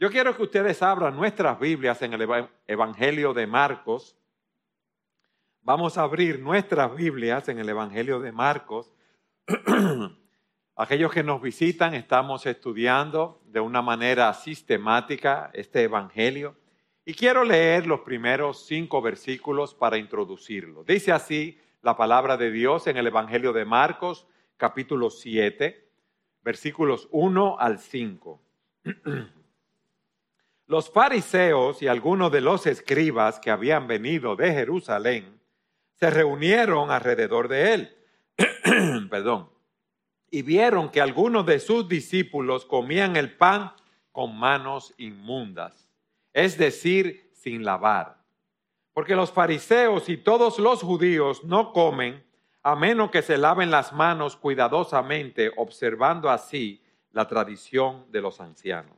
Yo quiero que ustedes abran nuestras Biblias en el Evangelio de Marcos. Vamos a abrir nuestras Biblias en el Evangelio de Marcos. Aquellos que nos visitan, estamos estudiando de una manera sistemática este Evangelio. Y quiero leer los primeros cinco versículos para introducirlo. Dice así la palabra de Dios en el Evangelio de Marcos, capítulo 7, versículos 1 al 5. Los fariseos y algunos de los escribas que habían venido de Jerusalén se reunieron alrededor de él. Perdón. Y vieron que algunos de sus discípulos comían el pan con manos inmundas, es decir, sin lavar. Porque los fariseos y todos los judíos no comen a menos que se laven las manos cuidadosamente, observando así la tradición de los ancianos.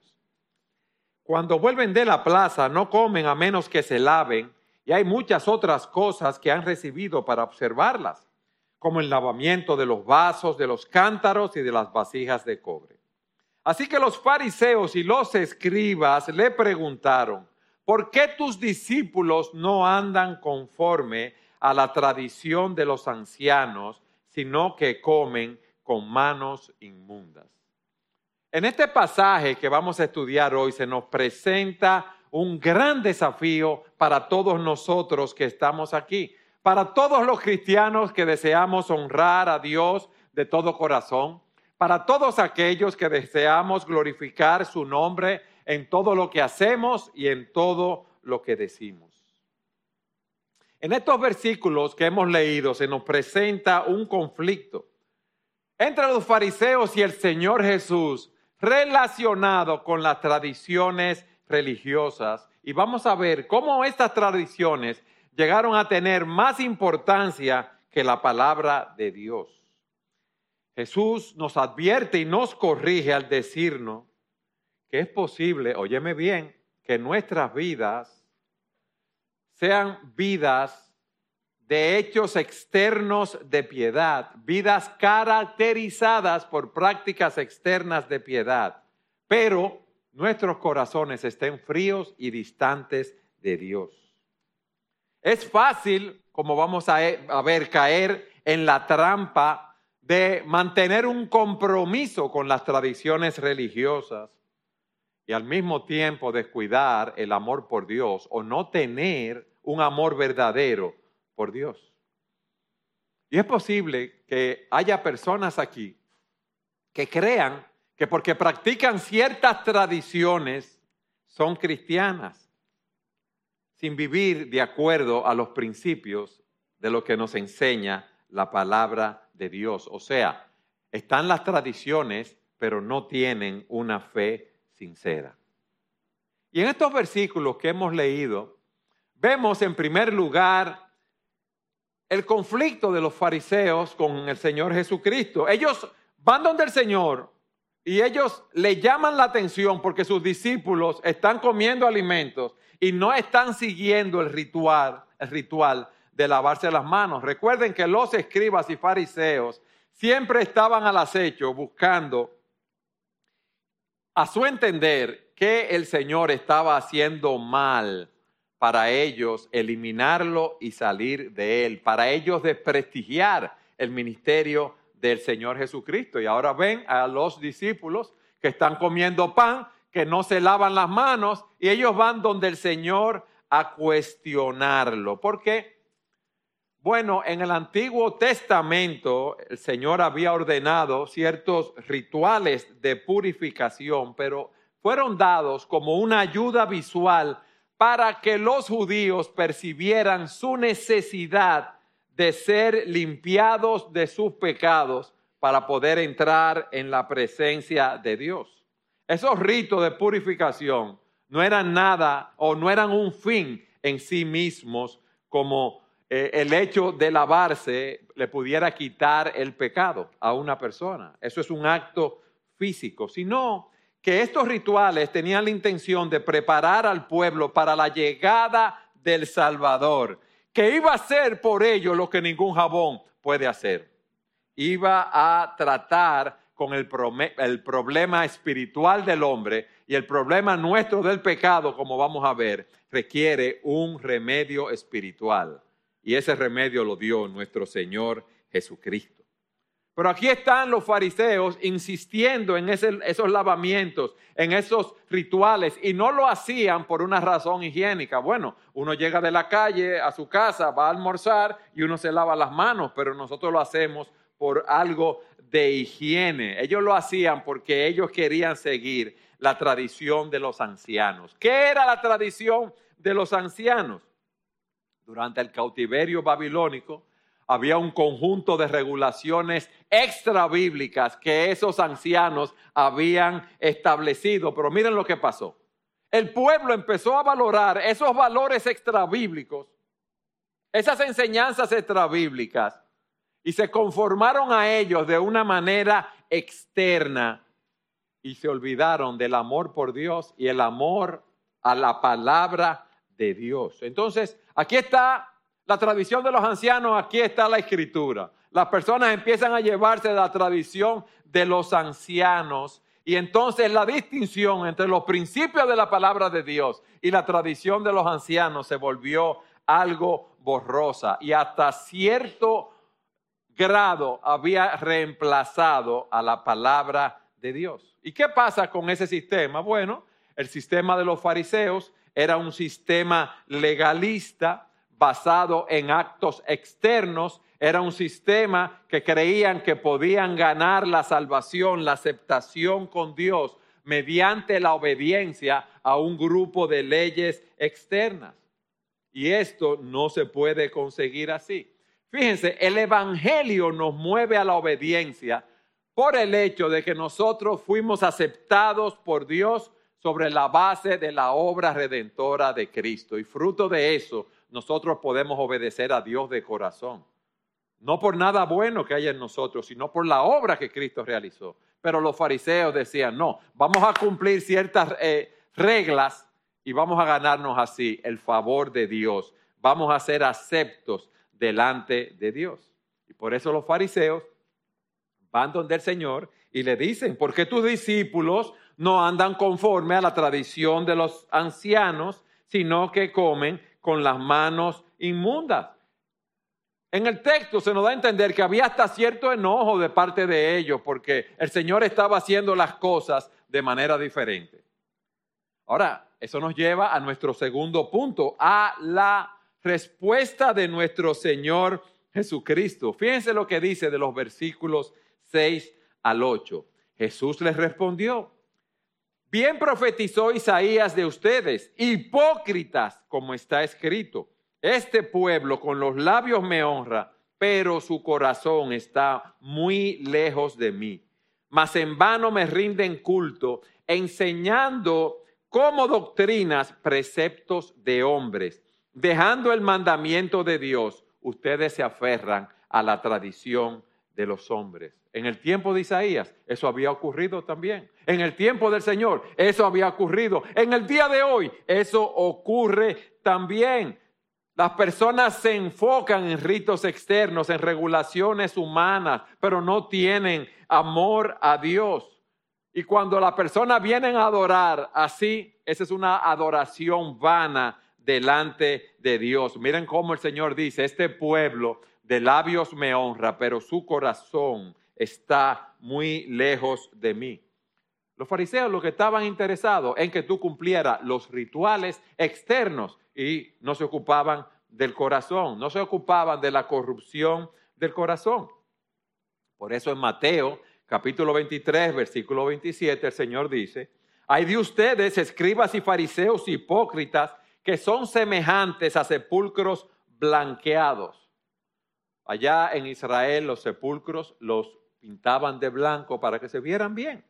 Cuando vuelven de la plaza no comen a menos que se laven y hay muchas otras cosas que han recibido para observarlas, como el lavamiento de los vasos, de los cántaros y de las vasijas de cobre. Así que los fariseos y los escribas le preguntaron, ¿por qué tus discípulos no andan conforme a la tradición de los ancianos, sino que comen con manos inmundas? En este pasaje que vamos a estudiar hoy se nos presenta un gran desafío para todos nosotros que estamos aquí, para todos los cristianos que deseamos honrar a Dios de todo corazón, para todos aquellos que deseamos glorificar su nombre en todo lo que hacemos y en todo lo que decimos. En estos versículos que hemos leído se nos presenta un conflicto entre los fariseos y el Señor Jesús relacionado con las tradiciones religiosas y vamos a ver cómo estas tradiciones llegaron a tener más importancia que la palabra de Dios. Jesús nos advierte y nos corrige al decirnos que es posible, óyeme bien, que nuestras vidas sean vidas de hechos externos de piedad, vidas caracterizadas por prácticas externas de piedad, pero nuestros corazones estén fríos y distantes de Dios. Es fácil, como vamos a ver, caer en la trampa de mantener un compromiso con las tradiciones religiosas y al mismo tiempo descuidar el amor por Dios o no tener un amor verdadero por Dios. Y es posible que haya personas aquí que crean que porque practican ciertas tradiciones son cristianas, sin vivir de acuerdo a los principios de lo que nos enseña la palabra de Dios. O sea, están las tradiciones, pero no tienen una fe sincera. Y en estos versículos que hemos leído, vemos en primer lugar el conflicto de los fariseos con el Señor Jesucristo. Ellos van donde el Señor y ellos le llaman la atención porque sus discípulos están comiendo alimentos y no están siguiendo el ritual, el ritual de lavarse las manos. Recuerden que los escribas y fariseos siempre estaban al acecho buscando a su entender que el Señor estaba haciendo mal para ellos eliminarlo y salir de él, para ellos desprestigiar el ministerio del Señor Jesucristo. Y ahora ven a los discípulos que están comiendo pan, que no se lavan las manos, y ellos van donde el Señor a cuestionarlo. ¿Por qué? Bueno, en el Antiguo Testamento el Señor había ordenado ciertos rituales de purificación, pero fueron dados como una ayuda visual para que los judíos percibieran su necesidad de ser limpiados de sus pecados para poder entrar en la presencia de Dios. Esos ritos de purificación no eran nada o no eran un fin en sí mismos como eh, el hecho de lavarse le pudiera quitar el pecado a una persona. Eso es un acto físico, sino que estos rituales tenían la intención de preparar al pueblo para la llegada del Salvador, que iba a hacer por ello lo que ningún jabón puede hacer. Iba a tratar con el, el problema espiritual del hombre Y el problema nuestro del pecado, como vamos a ver, requiere un remedio espiritual. Y ese remedio lo dio nuestro Señor Jesucristo. Pero aquí están los fariseos insistiendo en esos lavamientos, en esos rituales, y no lo hacían por una razón higiénica. Bueno, uno llega de la calle a su casa, va a almorzar y uno se lava las manos, pero nosotros lo hacemos por algo de higiene. Ellos lo hacían porque ellos querían seguir la tradición de los ancianos. ¿Qué era la tradición de los ancianos? Durante el cautiverio babilónico, había un conjunto de regulaciones extra bíblicas que esos ancianos habían establecido. Pero miren lo que pasó. El pueblo empezó a valorar esos valores extra bíblicos, esas enseñanzas extra bíblicas, y se conformaron a ellos de una manera externa y se olvidaron del amor por Dios y el amor a la palabra de Dios. Entonces, aquí está la tradición de los ancianos, aquí está la escritura. Las personas empiezan a llevarse la tradición de los ancianos y entonces la distinción entre los principios de la palabra de Dios y la tradición de los ancianos se volvió algo borrosa y hasta cierto grado había reemplazado a la palabra de Dios. ¿Y qué pasa con ese sistema? Bueno, el sistema de los fariseos era un sistema legalista basado en actos externos, era un sistema que creían que podían ganar la salvación, la aceptación con Dios mediante la obediencia a un grupo de leyes externas. Y esto no se puede conseguir así. Fíjense, el Evangelio nos mueve a la obediencia por el hecho de que nosotros fuimos aceptados por Dios sobre la base de la obra redentora de Cristo. Y fruto de eso, nosotros podemos obedecer a Dios de corazón. No por nada bueno que haya en nosotros, sino por la obra que Cristo realizó. Pero los fariseos decían, no, vamos a cumplir ciertas eh, reglas y vamos a ganarnos así el favor de Dios. Vamos a ser aceptos delante de Dios. Y por eso los fariseos van donde el Señor y le dicen, ¿por qué tus discípulos no andan conforme a la tradición de los ancianos, sino que comen con las manos inmundas. En el texto se nos da a entender que había hasta cierto enojo de parte de ellos porque el Señor estaba haciendo las cosas de manera diferente. Ahora, eso nos lleva a nuestro segundo punto, a la respuesta de nuestro Señor Jesucristo. Fíjense lo que dice de los versículos 6 al 8. Jesús les respondió, Bien profetizó Isaías de ustedes, hipócritas, como está escrito. Este pueblo con los labios me honra, pero su corazón está muy lejos de mí. Mas en vano me rinden culto, enseñando como doctrinas preceptos de hombres. Dejando el mandamiento de Dios, ustedes se aferran a la tradición de los hombres. En el tiempo de Isaías eso había ocurrido también. En el tiempo del Señor eso había ocurrido. En el día de hoy eso ocurre también. Las personas se enfocan en ritos externos, en regulaciones humanas, pero no tienen amor a Dios. Y cuando las personas vienen a adorar así, esa es una adoración vana delante de Dios. Miren cómo el Señor dice, este pueblo de labios me honra, pero su corazón está muy lejos de mí. Los fariseos lo que estaban interesados en que tú cumplieras los rituales externos y no se ocupaban del corazón, no se ocupaban de la corrupción del corazón. Por eso en Mateo capítulo 23, versículo 27, el Señor dice, hay de ustedes, escribas y fariseos hipócritas, que son semejantes a sepulcros blanqueados Allá en Israel los sepulcros los pintaban de blanco para que se vieran bien.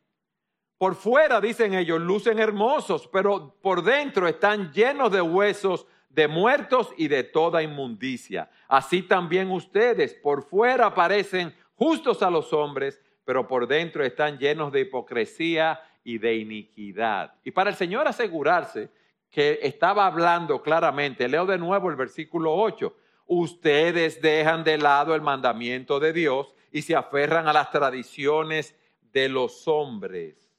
Por fuera, dicen ellos, lucen hermosos, pero por dentro están llenos de huesos de muertos y de toda inmundicia. Así también ustedes, por fuera parecen justos a los hombres, pero por dentro están llenos de hipocresía y de iniquidad. Y para el Señor asegurarse que estaba hablando claramente, leo de nuevo el versículo 8, ustedes dejan de lado el mandamiento de Dios y se aferran a las tradiciones de los hombres.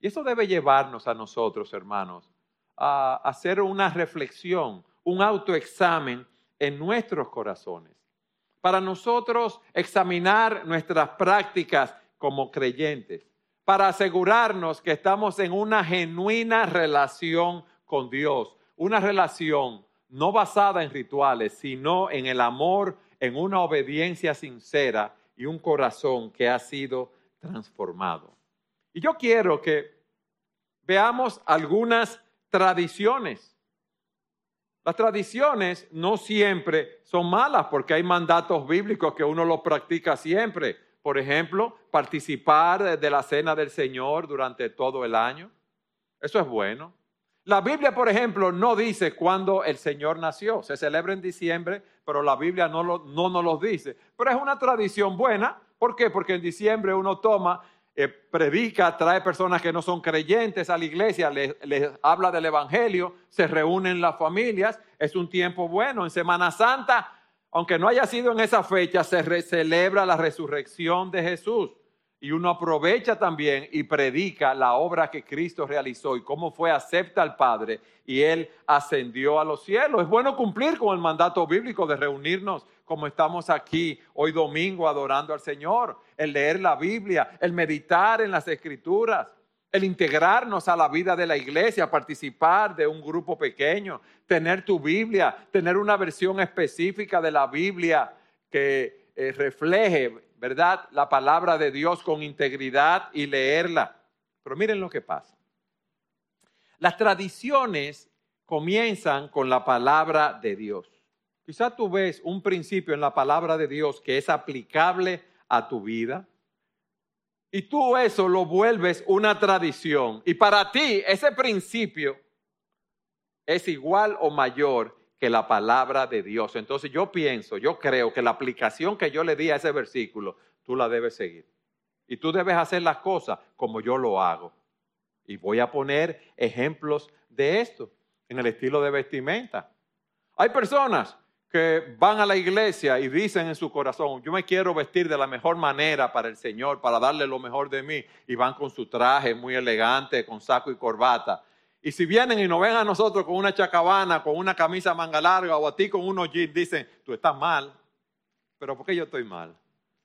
Y eso debe llevarnos a nosotros, hermanos, a hacer una reflexión, un autoexamen en nuestros corazones. Para nosotros examinar nuestras prácticas como creyentes, para asegurarnos que estamos en una genuina relación con Dios, una relación no basada en rituales, sino en el amor, en una obediencia sincera y un corazón que ha sido transformado. Y yo quiero que veamos algunas tradiciones. Las tradiciones no siempre son malas porque hay mandatos bíblicos que uno los practica siempre. Por ejemplo, participar de la cena del Señor durante todo el año. Eso es bueno. La Biblia, por ejemplo, no dice cuándo el Señor nació. Se celebra en diciembre, pero la Biblia no, no nos lo dice. Pero es una tradición buena. ¿Por qué? Porque en diciembre uno toma, eh, predica, trae personas que no son creyentes a la iglesia, les, les habla del Evangelio, se reúnen las familias. Es un tiempo bueno. En Semana Santa, aunque no haya sido en esa fecha, se celebra la resurrección de Jesús y uno aprovecha también y predica la obra que Cristo realizó y cómo fue acepta al Padre y Él ascendió a los cielos. Es bueno cumplir con el mandato bíblico de reunirnos como estamos aquí hoy domingo adorando al Señor, el leer la Biblia, el meditar en las escrituras, el integrarnos a la vida de la iglesia, participar de un grupo pequeño, tener tu Biblia, tener una versión específica de la Biblia que eh, refleje ¿verdad? La palabra de Dios con integridad y leerla. Pero miren lo que pasa. Las tradiciones comienzan con la palabra de Dios. Quizá tú ves un principio en la palabra de Dios que es aplicable a tu vida. Y tú eso lo vuelves una tradición. Y para ti ese principio es igual o mayor que la palabra de Dios. Entonces yo pienso, yo creo que la aplicación que yo le di a ese versículo, tú la debes seguir. Y tú debes hacer las cosas como yo lo hago. Y voy a poner ejemplos de esto en el estilo de vestimenta. Hay personas que van a la iglesia y dicen en su corazón, yo me quiero vestir de la mejor manera para el Señor, para darle lo mejor de mí, y van con su traje muy elegante, con saco y corbata. Y si vienen y nos ven a nosotros con una chacabana, con una camisa manga larga o a ti con unos jeans, dicen, tú estás mal. Pero ¿por qué yo estoy mal?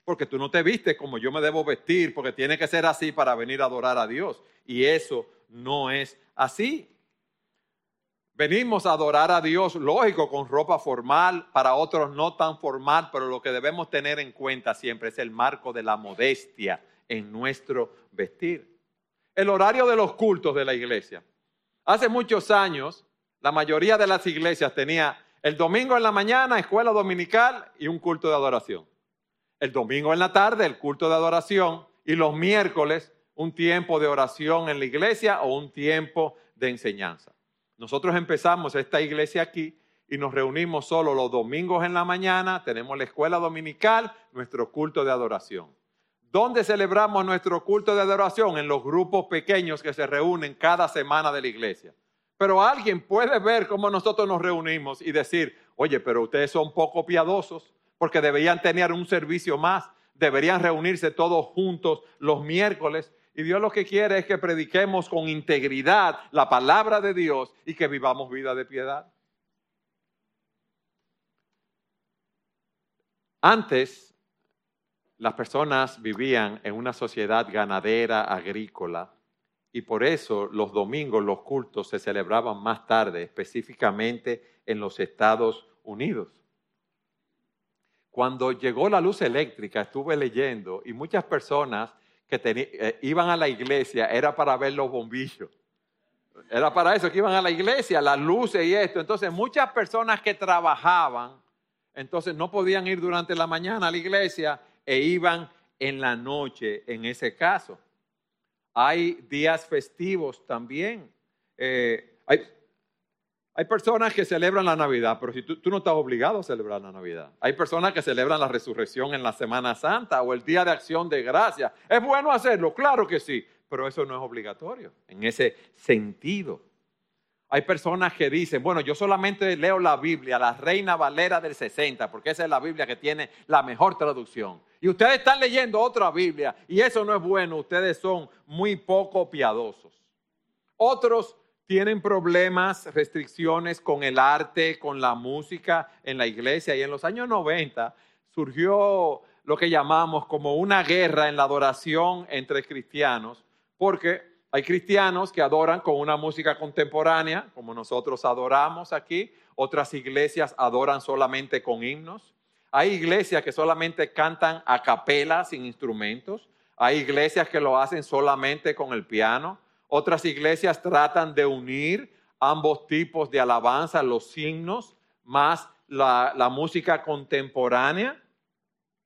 Porque tú no te vistes como yo me debo vestir, porque tiene que ser así para venir a adorar a Dios. Y eso no es así. Venimos a adorar a Dios, lógico, con ropa formal, para otros no tan formal, pero lo que debemos tener en cuenta siempre es el marco de la modestia en nuestro vestir. El horario de los cultos de la iglesia. Hace muchos años, la mayoría de las iglesias tenía el domingo en la mañana, escuela dominical y un culto de adoración. El domingo en la tarde, el culto de adoración y los miércoles, un tiempo de oración en la iglesia o un tiempo de enseñanza. Nosotros empezamos esta iglesia aquí y nos reunimos solo los domingos en la mañana, tenemos la escuela dominical, nuestro culto de adoración. ¿Dónde celebramos nuestro culto de adoración? En los grupos pequeños que se reúnen cada semana de la iglesia. Pero alguien puede ver cómo nosotros nos reunimos y decir, oye, pero ustedes son poco piadosos porque deberían tener un servicio más, deberían reunirse todos juntos los miércoles. Y Dios lo que quiere es que prediquemos con integridad la palabra de Dios y que vivamos vida de piedad. Antes las personas vivían en una sociedad ganadera, agrícola, y por eso los domingos los cultos se celebraban más tarde, específicamente en los Estados Unidos. Cuando llegó la luz eléctrica, estuve leyendo, y muchas personas que eh, iban a la iglesia era para ver los bombillos. Era para eso que iban a la iglesia, las luces y esto. Entonces muchas personas que trabajaban, entonces no podían ir durante la mañana a la iglesia e iban en la noche en ese caso. Hay días festivos también. Eh, hay, personas que celebran la Navidad, pero si tú, tú, no estás obligado a celebrar la Navidad. Hay personas que celebran la resurrección en la Semana Santa o el Día de Acción de Gracia. ¿Es bueno hacerlo? Claro que sí, pero eso no es obligatorio en ese sentido. Hay personas que dicen, bueno, yo solamente leo la Biblia, la Reina Valera del 60, porque esa es la Biblia que tiene la mejor traducción. Y ustedes están leyendo otra Biblia y eso no es bueno, ustedes son muy poco piadosos. Otros tienen problemas, restricciones con el arte, con la música en la iglesia y en los años 90 surgió lo que llamamos como una guerra en la adoración entre cristianos, porque hay cristianos que adoran con una música contemporánea, como nosotros adoramos aquí. Otras iglesias adoran solamente con himnos. Hay iglesias que solamente cantan a capela sin instrumentos. Hay iglesias que lo hacen solamente con el piano. Otras iglesias tratan de unir ambos tipos de alabanza, los himnos más la, la música contemporánea.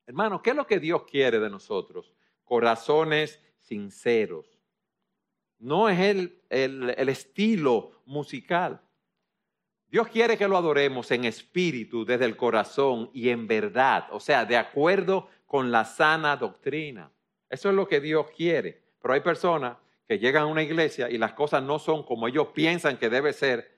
Hermano, ¿qué es lo que Dios quiere de nosotros? Corazones sinceros no es el, el, estilo musical. Dios quiere que lo adoremos en espíritu, desde el corazón y en verdad, o sea, de acuerdo con la sana doctrina. Eso es lo que Dios quiere. Pero hay personas que llegan a una iglesia y las cosas no son como ellos piensan que debe ser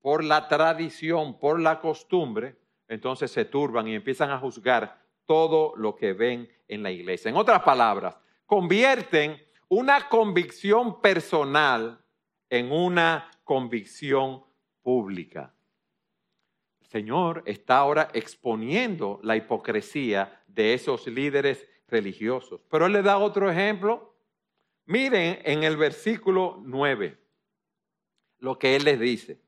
por la tradición, por la costumbre, entonces se turban y empiezan a juzgar todo lo que ven en la iglesia. En otras palabras, convierten una convicción personal en una convicción pública. El Señor está ahora exponiendo la hipocresía de esos líderes religiosos. Pero Él le da otro ejemplo. Miren en el versículo 9 lo que Él les dice.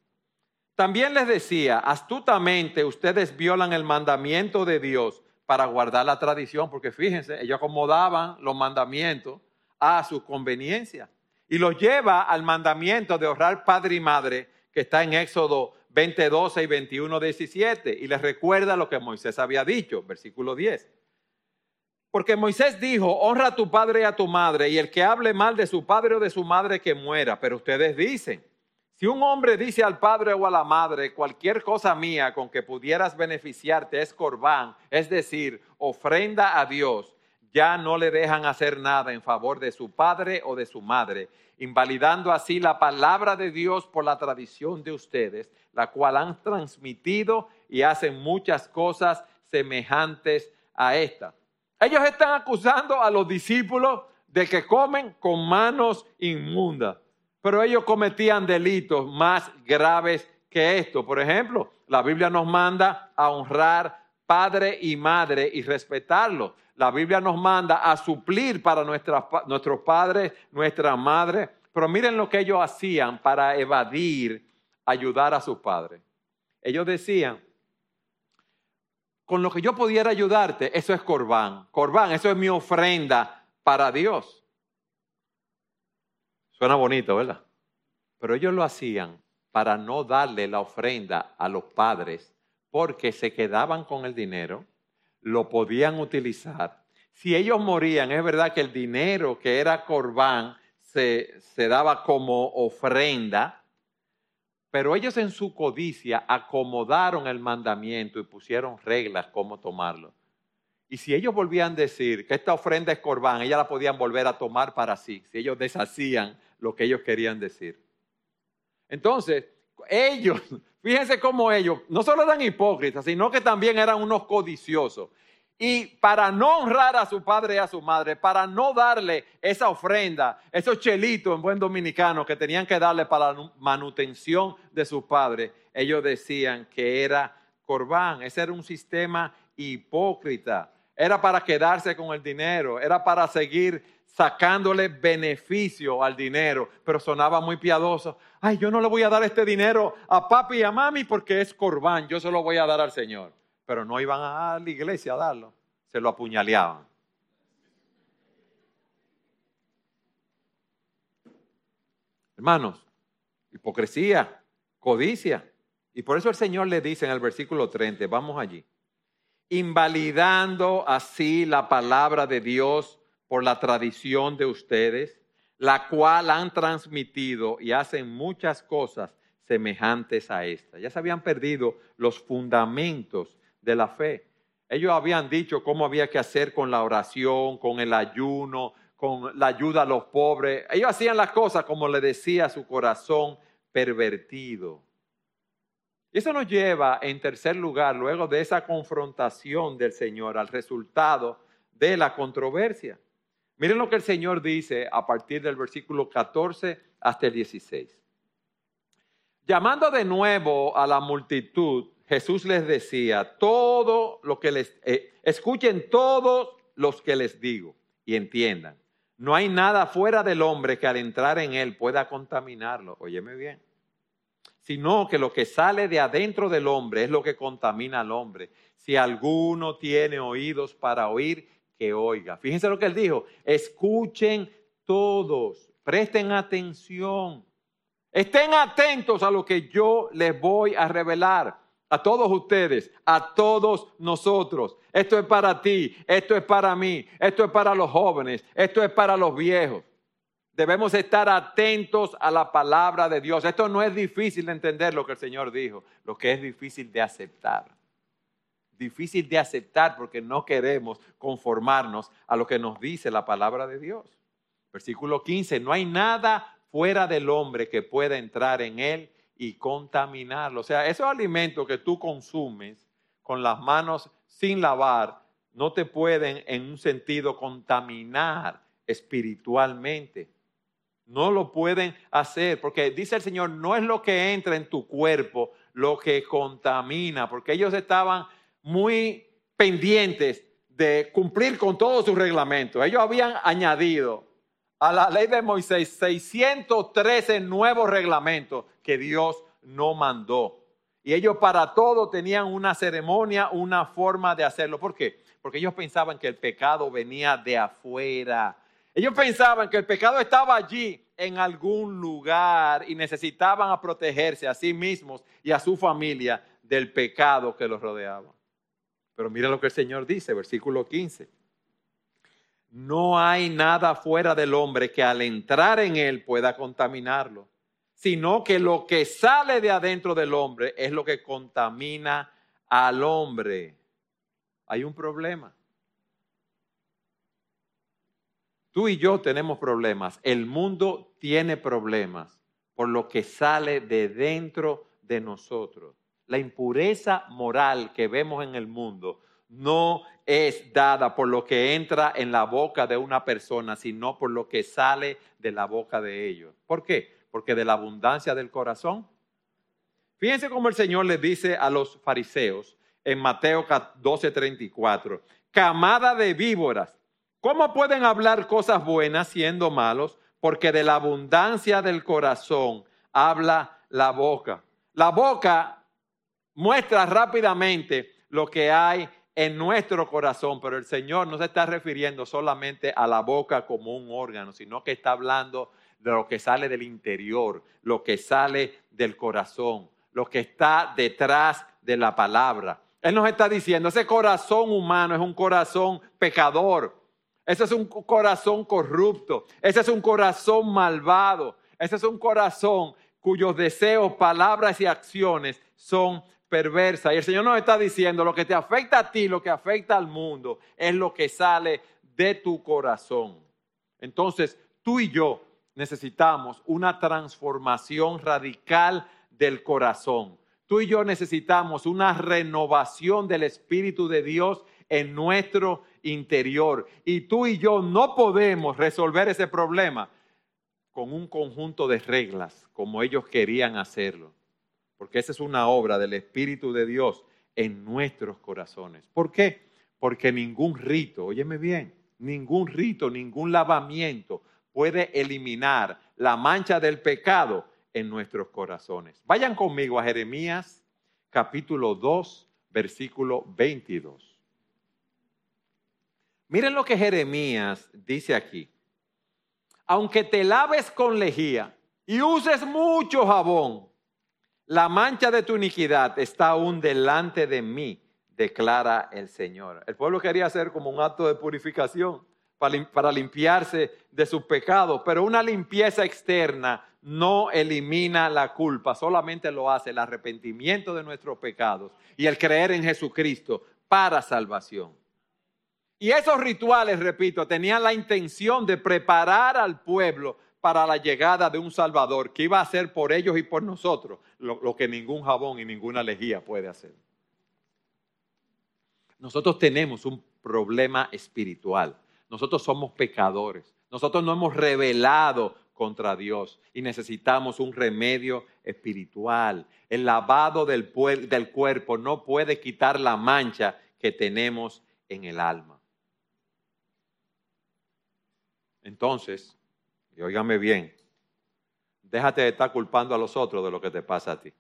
También les decía, astutamente ustedes violan el mandamiento de Dios para guardar la tradición, porque fíjense, ellos acomodaban los mandamientos a su conveniencia. Y lo lleva al mandamiento de honrar padre y madre que está en Éxodo 20, 12 y 21, 17. Y les recuerda lo que Moisés había dicho, versículo 10. Porque Moisés dijo, honra a tu padre y a tu madre, y el que hable mal de su padre o de su madre que muera. Pero ustedes dicen, si un hombre dice al padre o a la madre, cualquier cosa mía con que pudieras beneficiarte es corbán, es decir, ofrenda a Dios, ya no le dejan hacer nada en favor de su padre o de su madre, invalidando así la palabra de Dios por la tradición de ustedes, la cual han transmitido y hacen muchas cosas semejantes a esta. Ellos están acusando a los discípulos de que comen con manos inmundas, pero ellos cometían delitos más graves que esto. Por ejemplo, la Biblia nos manda a honrar padre y madre y respetarlo. La Biblia nos manda a suplir para nuestros padres, nuestra madre. Pero miren lo que ellos hacían para evadir, ayudar a sus padres. Ellos decían, con lo que yo pudiera ayudarte, eso es corbán. Corbán, eso es mi ofrenda para Dios. Suena bonito, ¿verdad? Pero ellos lo hacían para no darle la ofrenda a los padres porque se quedaban con el dinero lo podían utilizar. Si ellos morían, es verdad que el dinero que era corbán se, se daba como ofrenda, pero ellos en su codicia acomodaron el mandamiento y pusieron reglas cómo tomarlo. Y si ellos volvían a decir que esta ofrenda es corbán, ellas la podían volver a tomar para sí, si ellos deshacían lo que ellos querían decir. Entonces, ellos Fíjense cómo ellos no solo eran hipócritas, sino que también eran unos codiciosos. Y para no honrar a su padre y a su madre, para no darle esa ofrenda, esos chelitos en buen dominicano que tenían que darle para la manutención de su padre, ellos decían que era corbán. Ese era un sistema hipócrita. Era para quedarse con el dinero, era para seguir sacándole beneficio al dinero, pero sonaba muy piadoso. Ay, yo no le voy a dar este dinero a papi y a mami porque es corbán, yo se lo voy a dar al Señor. Pero no iban a la iglesia a darlo, se lo apuñaleaban. Hermanos, hipocresía, codicia. Y por eso el Señor le dice en el versículo 30, vamos allí, invalidando así la palabra de Dios por la tradición de ustedes, la cual han transmitido y hacen muchas cosas semejantes a esta. Ya se habían perdido los fundamentos de la fe. Ellos habían dicho cómo había que hacer con la oración, con el ayuno, con la ayuda a los pobres. Ellos hacían las cosas como le decía su corazón pervertido. Y eso nos lleva, en tercer lugar, luego de esa confrontación del Señor, al resultado de la controversia. Miren lo que el Señor dice a partir del versículo 14 hasta el 16. Llamando de nuevo a la multitud, Jesús les decía, todo lo que les, eh, escuchen todos los que les digo y entiendan. No hay nada fuera del hombre que al entrar en él pueda contaminarlo. Óyeme bien sino que lo que sale de adentro del hombre es lo que contamina al hombre. Si alguno tiene oídos para oír, que oiga. Fíjense lo que él dijo, escuchen todos, presten atención, estén atentos a lo que yo les voy a revelar. A todos ustedes, a todos nosotros. Esto es para ti, esto es para mí, esto es para los jóvenes, esto es para los viejos. Debemos estar atentos a la palabra de Dios. Esto no es difícil de entender lo que el Señor dijo, lo que es difícil de aceptar. Difícil de aceptar porque no queremos conformarnos a lo que nos dice la palabra de Dios. Versículo 15, no hay nada fuera del hombre que pueda entrar en él y contaminarlo. O sea, esos alimentos que tú consumes con las manos sin lavar no te pueden en un sentido contaminar espiritualmente. No lo pueden hacer porque dice el Señor, no es lo que entra en tu cuerpo lo que contamina, porque ellos estaban muy pendientes de cumplir con todos sus reglamentos. Ellos habían añadido a la ley de Moisés 613 nuevos reglamentos que Dios no mandó. Y ellos para todo tenían una ceremonia, una forma de hacerlo. ¿Por qué? Porque ellos pensaban que el pecado venía de afuera ellos pensaban que el pecado estaba allí en algún lugar y necesitaban protegerse a sí mismos y a su familia del pecado que los rodeaba. Pero mira lo que el Señor dice, versículo 15. No hay nada fuera del hombre que al entrar en él pueda contaminarlo, sino que lo que sale de adentro del hombre es lo que contamina al hombre. Hay un problema. Tú y yo tenemos problemas, el mundo tiene problemas por lo que sale de dentro de nosotros. La impureza moral que vemos en el mundo no es dada por lo que entra en la boca de una persona, sino por lo que sale de la boca de ellos. ¿Por qué? Porque de la abundancia del corazón. Fíjense cómo el Señor le dice a los fariseos en Mateo 12:34, camada de víboras, ¿Cómo pueden hablar cosas buenas siendo malos? Porque de la abundancia del corazón habla la boca. La boca muestra rápidamente lo que hay en nuestro corazón, pero el Señor no se está refiriendo solamente a la boca como un órgano, sino que está hablando de lo que sale del interior, lo que sale del corazón, lo que está detrás de la palabra. Él nos está diciendo, ese corazón humano es un corazón pecador, ese es un corazón corrupto. Ese es un corazón malvado. Ese es un corazón cuyos deseos, palabras y acciones son perversas. Y el Señor nos está diciendo, lo que te afecta a ti, lo que afecta al mundo, es lo que sale de tu corazón. Entonces, tú y yo necesitamos una transformación radical del corazón. Tú y yo necesitamos una renovación del Espíritu de Dios en nuestro interior. Y tú y yo no podemos resolver ese problema con un conjunto de reglas como ellos querían hacerlo. Porque esa es una obra del Espíritu de Dios en nuestros corazones. ¿Por qué? Porque ningún rito, óyeme bien, ningún rito, ningún lavamiento puede eliminar la mancha del pecado en nuestros corazones. Vayan conmigo a Jeremías capítulo 2, versículo 22. Miren lo que Jeremías dice aquí. Aunque te laves con lejía y uses mucho jabón, la mancha de tu iniquidad está aún delante de mí, declara el Señor. El pueblo quería hacer como un acto de purificación para limpiarse de sus pecados, pero una limpieza externa no elimina la culpa, solamente lo hace el arrepentimiento de nuestros pecados y el creer en Jesucristo para salvación. Y esos rituales, repito, tenían la intención de preparar al pueblo para la llegada de un Salvador que iba a hacer por ellos y por nosotros lo, que ningún jabón y ninguna lejía puede hacer. Nosotros tenemos un problema espiritual. Nosotros somos pecadores. Nosotros no hemos revelado contra Dios y necesitamos un remedio espiritual. El lavado del, del cuerpo no puede quitar la mancha que tenemos en el alma. Entonces, y óigame bien, déjate de estar culpando a los otros de lo que te pasa a ti.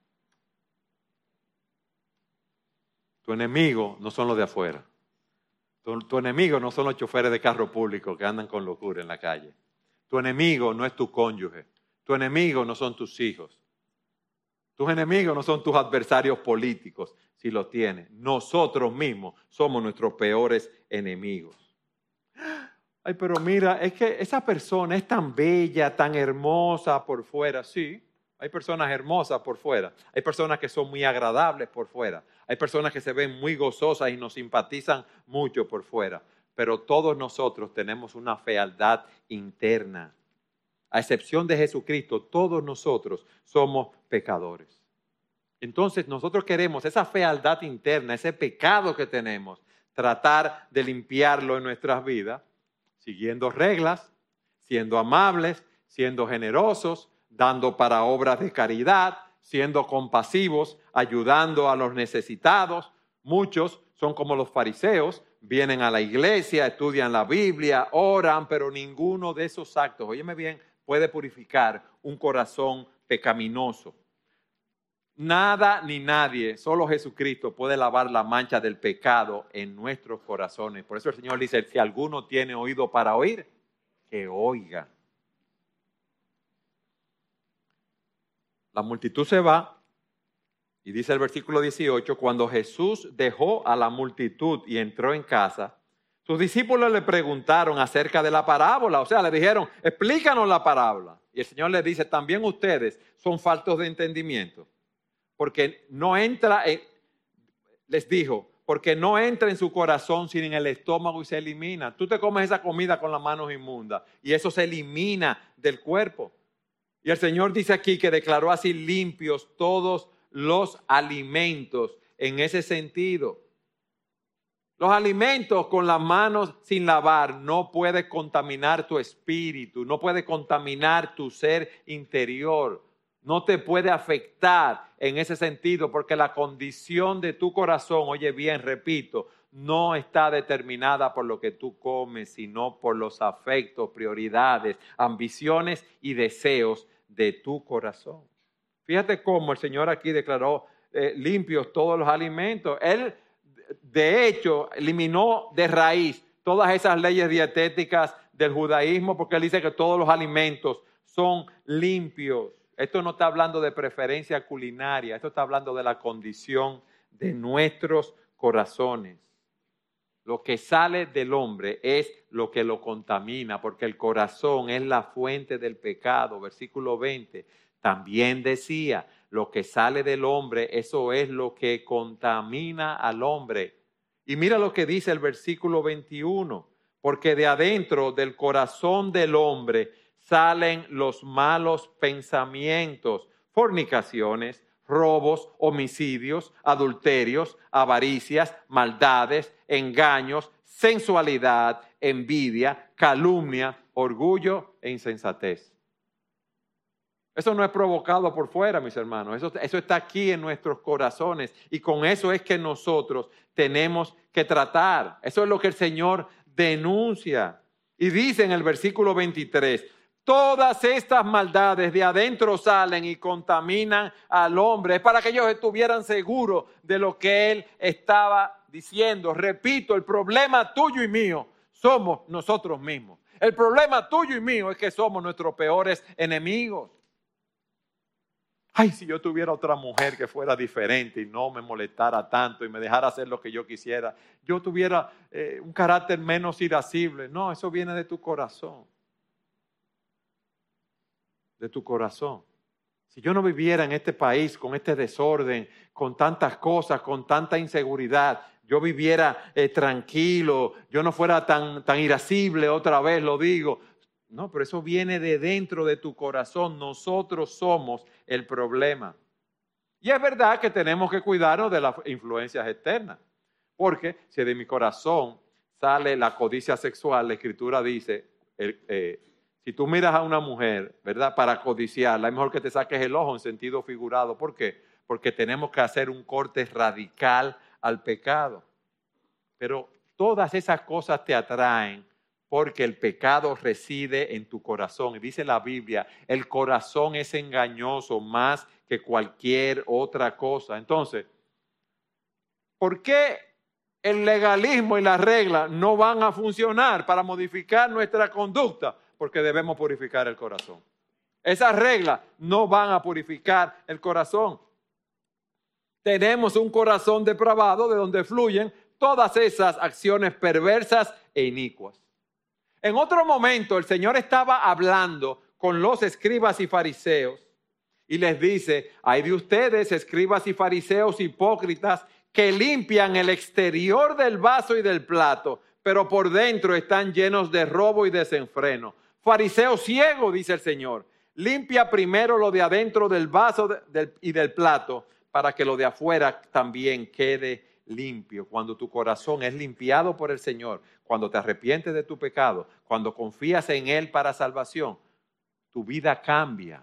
Tu enemigo no son los de afuera. Tu, tu, enemigo no son los choferes de carro público que andan con locura en la calle. Tu enemigo no es tu cónyuge. Tu enemigo no son tus hijos. Tus enemigos no son tus adversarios políticos, si los tienes. Nosotros mismos somos nuestros peores enemigos. Ay, pero mira, es que esa persona es tan bella, tan hermosa por fuera. Sí, hay personas hermosas por fuera. Hay personas que son muy agradables por fuera. Hay personas que se ven muy gozosas y nos simpatizan mucho por fuera. Pero todos nosotros tenemos una fealdad interna. A excepción de Jesucristo, todos nosotros somos pecadores. Entonces nosotros queremos esa fealdad interna, ese pecado que tenemos, tratar de limpiarlo en nuestras vidas, siguiendo reglas, siendo amables, siendo generosos, dando para obras de caridad, siendo compasivos, ayudando a los necesitados. Muchos son como los fariseos, vienen a la iglesia, estudian la Biblia, oran, pero ninguno de esos actos, óyeme bien, puede purificar un corazón pecaminoso. Nada ni nadie, solo Jesucristo puede lavar la mancha del pecado en nuestros corazones. Por eso el Señor dice, si alguno tiene oído para oír, que oiga. La multitud se va y dice el versículo 18, cuando Jesús dejó a la multitud y entró en casa, sus discípulos le preguntaron acerca de la parábola, o sea, le dijeron, explícanos la parábola. Y el Señor les dice, también ustedes son faltos de entendimiento, porque no entra, les dijo, porque no entra en su corazón sino en el estómago y se elimina. Tú te comes esa comida con las manos inmundas y eso se elimina del cuerpo. Y el Señor dice aquí que declaró así limpios todos los alimentos en ese sentido. Los alimentos con las manos sin lavar no puede contaminar tu espíritu, no puede contaminar tu ser interior, no te puede afectar en ese sentido porque la condición de tu corazón, oye bien, repito, no está determinada por lo que tú comes, sino por los afectos, prioridades, ambiciones y deseos de tu corazón. Fíjate cómo el Señor aquí declaró eh, limpios todos los alimentos. Él, de hecho, eliminó de raíz todas esas leyes dietéticas del judaísmo porque él dice que todos los alimentos son limpios. Esto no está hablando de preferencia culinaria, esto está hablando de la condición de nuestros corazones. Lo que sale del hombre es lo que lo contamina, porque el corazón es la fuente del pecado. Versículo 20. También decía, lo que sale del hombre, eso es lo que contamina al hombre. Y mira lo que dice el versículo 21, porque de adentro del corazón del hombre salen los malos pensamientos, fornicaciones, robos, homicidios, adulterios, avaricias, maldades, engaños, sensualidad, envidia, calumnia, orgullo e insensatez. Eso no es provocado por fuera, mis hermanos. Eso, eso, está aquí en nuestros corazones. Y con eso es que nosotros tenemos que tratar. Eso es lo que el Señor denuncia. Y dice en el versículo 23, Todas estas maldades de adentro salen y contaminan al hombre. Es para que ellos estuvieran seguros de lo que él estaba diciendo. Repito, el problema tuyo y mío somos nosotros mismos. El problema tuyo y mío es que somos nuestros peores enemigos. Ay, si yo tuviera otra mujer que fuera diferente y no me molestara tanto y me dejara hacer lo que yo quisiera, yo tuviera eh, un carácter menos irascible. No, eso viene de tu corazón de tu corazón. Si yo no viviera en este país con este desorden, con tantas cosas, con tanta inseguridad, yo viviera eh, tranquilo, yo no fuera tan, tan irascible, otra vez lo digo, No, pero eso viene de dentro de tu corazón. Nosotros somos el problema. Y es verdad que tenemos que cuidarnos de las influencias externas. Porque si de mi corazón sale la codicia sexual, la escritura dice, eh, si tú miras a una mujer, ¿verdad? Para codiciarla, es mejor que te saques el ojo en sentido figurado. ¿Por qué? Porque tenemos que hacer un corte radical al pecado. Pero todas esas cosas te atraen porque el pecado reside en tu corazón. Y dice la Biblia, el corazón es engañoso más que cualquier otra cosa. Entonces, ¿por qué el legalismo y la regla no van a funcionar para modificar nuestra conducta? Porque debemos purificar el corazón. Esas reglas no van a purificar el corazón. Tenemos un corazón depravado de donde fluyen todas esas acciones perversas e inicuas. En otro momento el Señor estaba hablando con los escribas y fariseos y les dice, hay de ustedes, escribas y fariseos hipócritas, que limpian el exterior del vaso y del plato, pero por dentro están llenos de robo y desenfreno. Fariseo ciego, dice el Señor, limpia primero lo de adentro del vaso y del plato para que lo de afuera también quede limpio. Cuando tu corazón es limpiado por el Señor, cuando te arrepientes de tu pecado, cuando confías en Él para salvación, tu vida cambia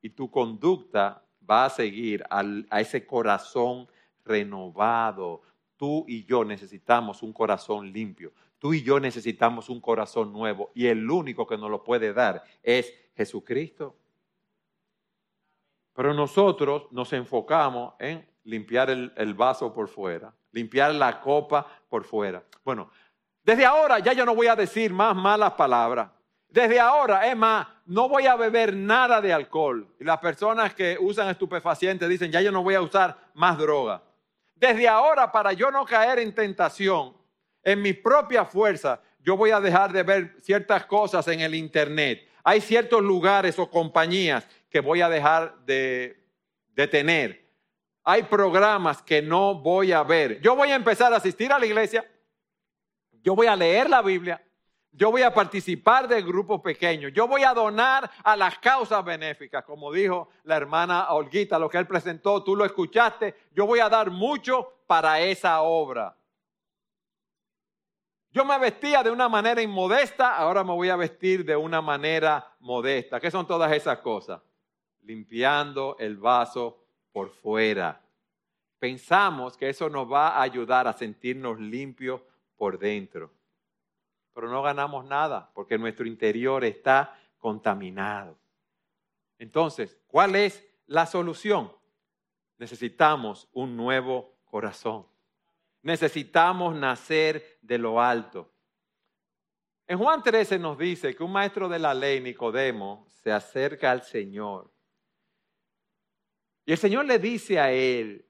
y tu conducta va a seguir a ese corazón renovado. Tú y yo necesitamos un corazón limpio. Tú y yo necesitamos un corazón nuevo y el único que nos lo puede dar es Jesucristo. Pero nosotros nos enfocamos en limpiar el, vaso por fuera, limpiar la copa por fuera. Bueno, desde ahora ya yo no voy a decir más malas palabras. Desde ahora, es más, no voy a beber nada de alcohol. Y las personas que usan estupefacientes dicen, ya yo no voy a usar más droga. Desde ahora, para yo no caer en tentación, en mi propia fuerza, yo voy a dejar de ver ciertas cosas en el Internet. Hay ciertos lugares o compañías que voy a dejar de, de tener. Hay programas que no voy a ver. Yo voy a empezar a asistir a la iglesia yo voy a leer la Biblia, yo voy a participar de grupos pequeños, yo voy a donar a las causas benéficas, como dijo la hermana Olguita, lo que él presentó, tú lo escuchaste, yo voy a dar mucho para esa obra. Yo me vestía de una manera inmodesta, ahora me voy a vestir de una manera modesta. ¿Qué son todas esas cosas? Limpiando el vaso por fuera. Pensamos que eso nos va a ayudar a sentirnos limpios por dentro. Pero no ganamos nada porque nuestro interior está contaminado. Entonces, ¿cuál es la solución? Necesitamos un nuevo corazón. Necesitamos nacer de lo alto. En Juan 13 nos dice que un maestro de la ley, Nicodemo, se acerca al Señor. Y el Señor le dice a él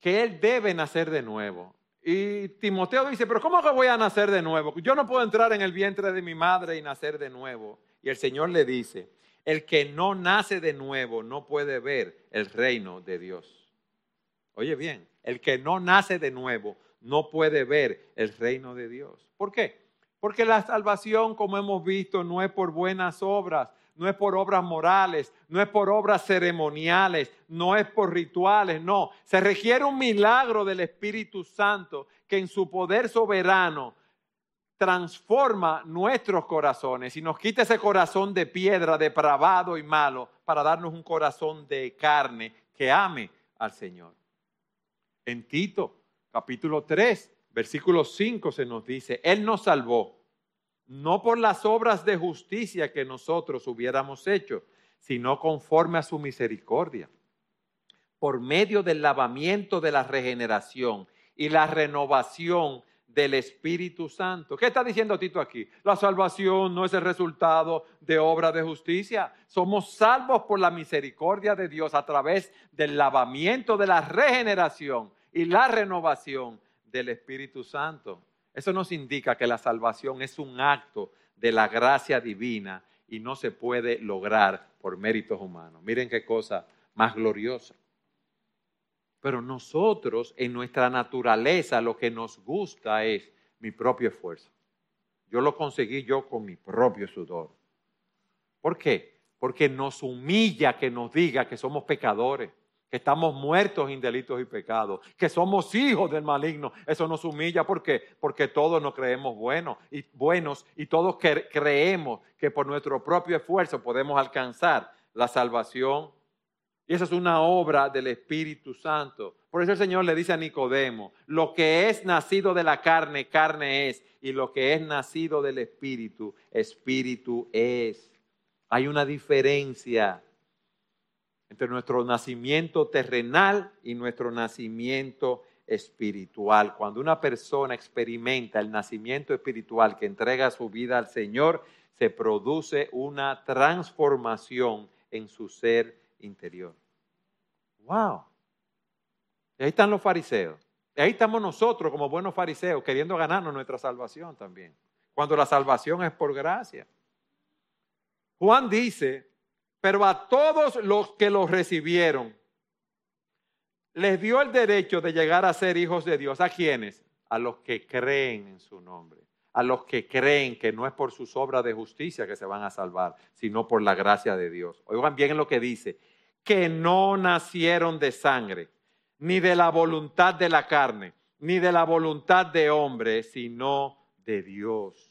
que él debe nacer de nuevo. Y Timoteo dice, pero ¿cómo que voy a nacer de nuevo? Yo no puedo entrar en el vientre de mi madre y nacer de nuevo. Y el Señor le dice, el que no nace de nuevo no puede ver el reino de Dios. Oye bien, el que no nace de nuevo no puede ver el reino de Dios. ¿Por qué? Porque la salvación, como hemos visto, no es por buenas obras, no es por obras morales, no es por obras ceremoniales, no es por rituales, no. Se requiere un milagro del Espíritu Santo que en su poder soberano transforma nuestros corazones y nos quita ese corazón de piedra, depravado y malo, para darnos un corazón de carne que ame al Señor. En Tito, capítulo 3, versículo 5 se nos dice, Él nos salvó no por las obras de justicia que nosotros hubiéramos hecho, sino conforme a su misericordia, por medio del lavamiento de la regeneración y la renovación del Espíritu Santo. ¿Qué está diciendo Tito aquí? La salvación no es el resultado de obras de justicia. Somos salvos por la misericordia de Dios a través del lavamiento de la regeneración y la renovación del Espíritu Santo. Eso nos indica que la salvación es un acto de la gracia divina y no se puede lograr por méritos humanos. Miren qué cosa más gloriosa. Pero nosotros en nuestra naturaleza lo que nos gusta es mi propio esfuerzo. Yo lo conseguí yo con mi propio sudor. ¿Por qué? Porque nos humilla que nos diga que somos pecadores, que estamos muertos en delitos y pecados, que somos hijos del maligno. Eso nos humilla porque porque todos nos creemos buenos y buenos y todos creemos que por nuestro propio esfuerzo podemos alcanzar la salvación. Y esa es una obra del Espíritu Santo. Por eso el Señor le dice a Nicodemo, lo que es nacido de la carne, carne es, y lo que es nacido del Espíritu, Espíritu es. Hay una diferencia entre nuestro nacimiento terrenal y nuestro nacimiento espiritual. Cuando una persona experimenta el nacimiento espiritual que entrega su vida al Señor, se produce una transformación en su ser interior. ¡Wow! Y ahí están los fariseos. Y ahí estamos nosotros como buenos fariseos queriendo ganarnos nuestra salvación también. Cuando la salvación es por gracia. Juan dice, pero a todos los que los recibieron, les dio el derecho de llegar a ser hijos de Dios. ¿A quiénes? A los que creen en su nombre. A los que creen que no es por sus obras de justicia que se van a salvar, sino por la gracia de Dios. Oigan bien lo que dice, que no nacieron de sangre, ni de la voluntad de la carne, ni de la voluntad de hombre, sino de Dios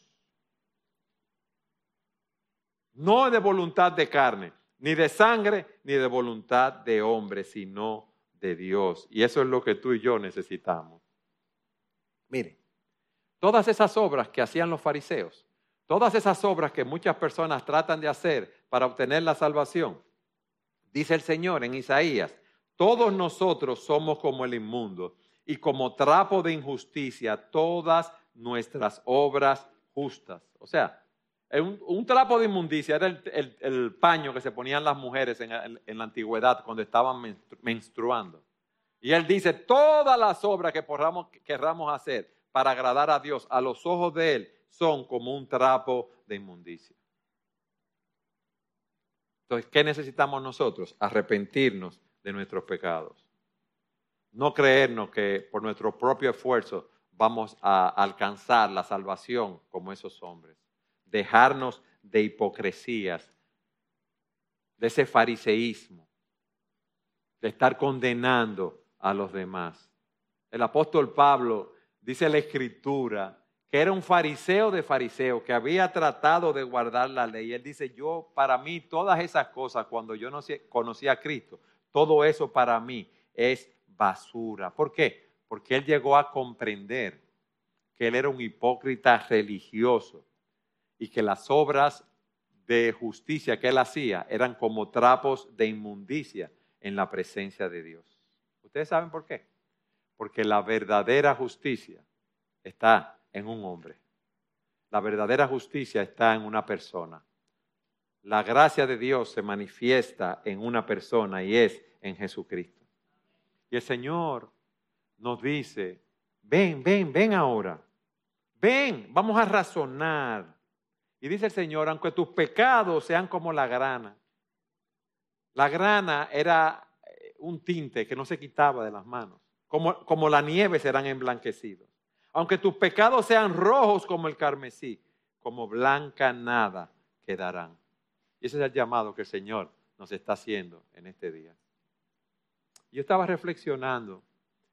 no de voluntad de carne, ni de sangre, ni de voluntad de hombre, sino de Dios. Y eso es lo que tú y yo necesitamos. Mire, todas esas obras que hacían los fariseos, todas esas obras que muchas personas tratan de hacer para obtener la salvación, dice el Señor en Isaías, todos nosotros somos como el inmundo y como trapo de injusticia todas nuestras obras justas. O sea, un, trapo de inmundicia era el, paño que se ponían las mujeres en, la antigüedad cuando estaban menstruando. Y él dice, todas las obras que querramos hacer para agradar a Dios, a los ojos de Él, son como un trapo de inmundicia. Entonces, ¿qué necesitamos nosotros? Arrepentirnos de nuestros pecados. No creernos que por nuestro propio esfuerzo vamos a alcanzar la salvación como esos hombres dejarnos de hipocresías, de ese fariseísmo, de estar condenando a los demás. El apóstol Pablo dice la escritura que era un fariseo de fariseo, que había tratado de guardar la ley. Él dice, yo para mí todas esas cosas, cuando yo no conocí a Cristo, todo eso para mí es basura. ¿Por qué? Porque él llegó a comprender que él era un hipócrita religioso y que las obras de justicia que él hacía eran como trapos de inmundicia en la presencia de Dios. ¿Ustedes saben por qué? Porque la verdadera justicia está en un hombre. La verdadera justicia está en una persona. La gracia de Dios se manifiesta en una persona y es en Jesucristo. Y el Señor nos dice, ven, ven, ven ahora. Ven, vamos a razonar. Y dice el Señor, aunque tus pecados sean como la grana, la grana era eh, un tinte que no se quitaba de las manos, como, como la nieve serán emblanquecidos. Aunque tus pecados sean rojos como el carmesí, como blanca nada quedarán. Y ese es el llamado que el Señor nos está haciendo en este día. Yo estaba reflexionando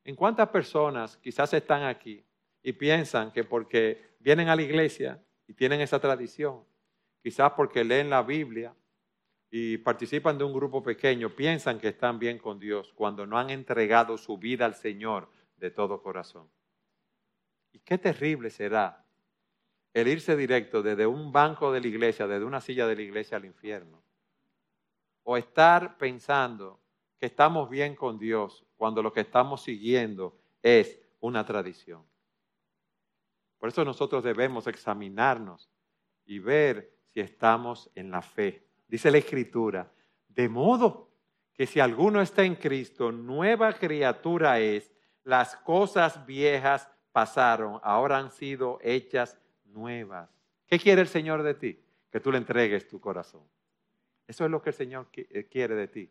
en cuántas personas quizás están aquí y piensan que porque vienen a la iglesia y tienen esa tradición, quizás porque leen la Biblia y participan de un grupo pequeño, piensan que están bien con Dios cuando no han entregado su vida al Señor de todo corazón. Y qué terrible será el irse directo desde un banco de la iglesia, desde una silla de la iglesia al infierno. O estar pensando que estamos bien con Dios cuando lo que estamos siguiendo es una tradición. Por eso nosotros debemos examinarnos y ver si estamos en la fe. Dice la Escritura, de modo que si alguno está en Cristo, nueva criatura es, las cosas viejas pasaron, ahora han sido hechas nuevas. ¿Qué quiere el Señor de ti? Que tú le entregues tu corazón. Eso es lo que el Señor eh, quiere de ti.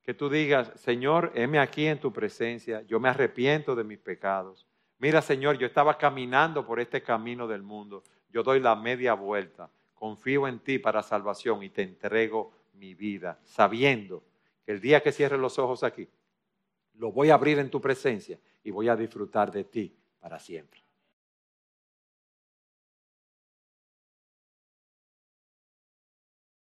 Que tú digas, Señor, heme aquí en tu presencia, yo me arrepiento de mis pecados. Mira, Señor, yo estaba caminando por este camino del mundo. Yo doy la media vuelta. confío en ti para salvación y te entrego mi vida, sabiendo que el día que cierre los ojos aquí, lo voy a abrir en tu presencia y voy a disfrutar de ti para siempre.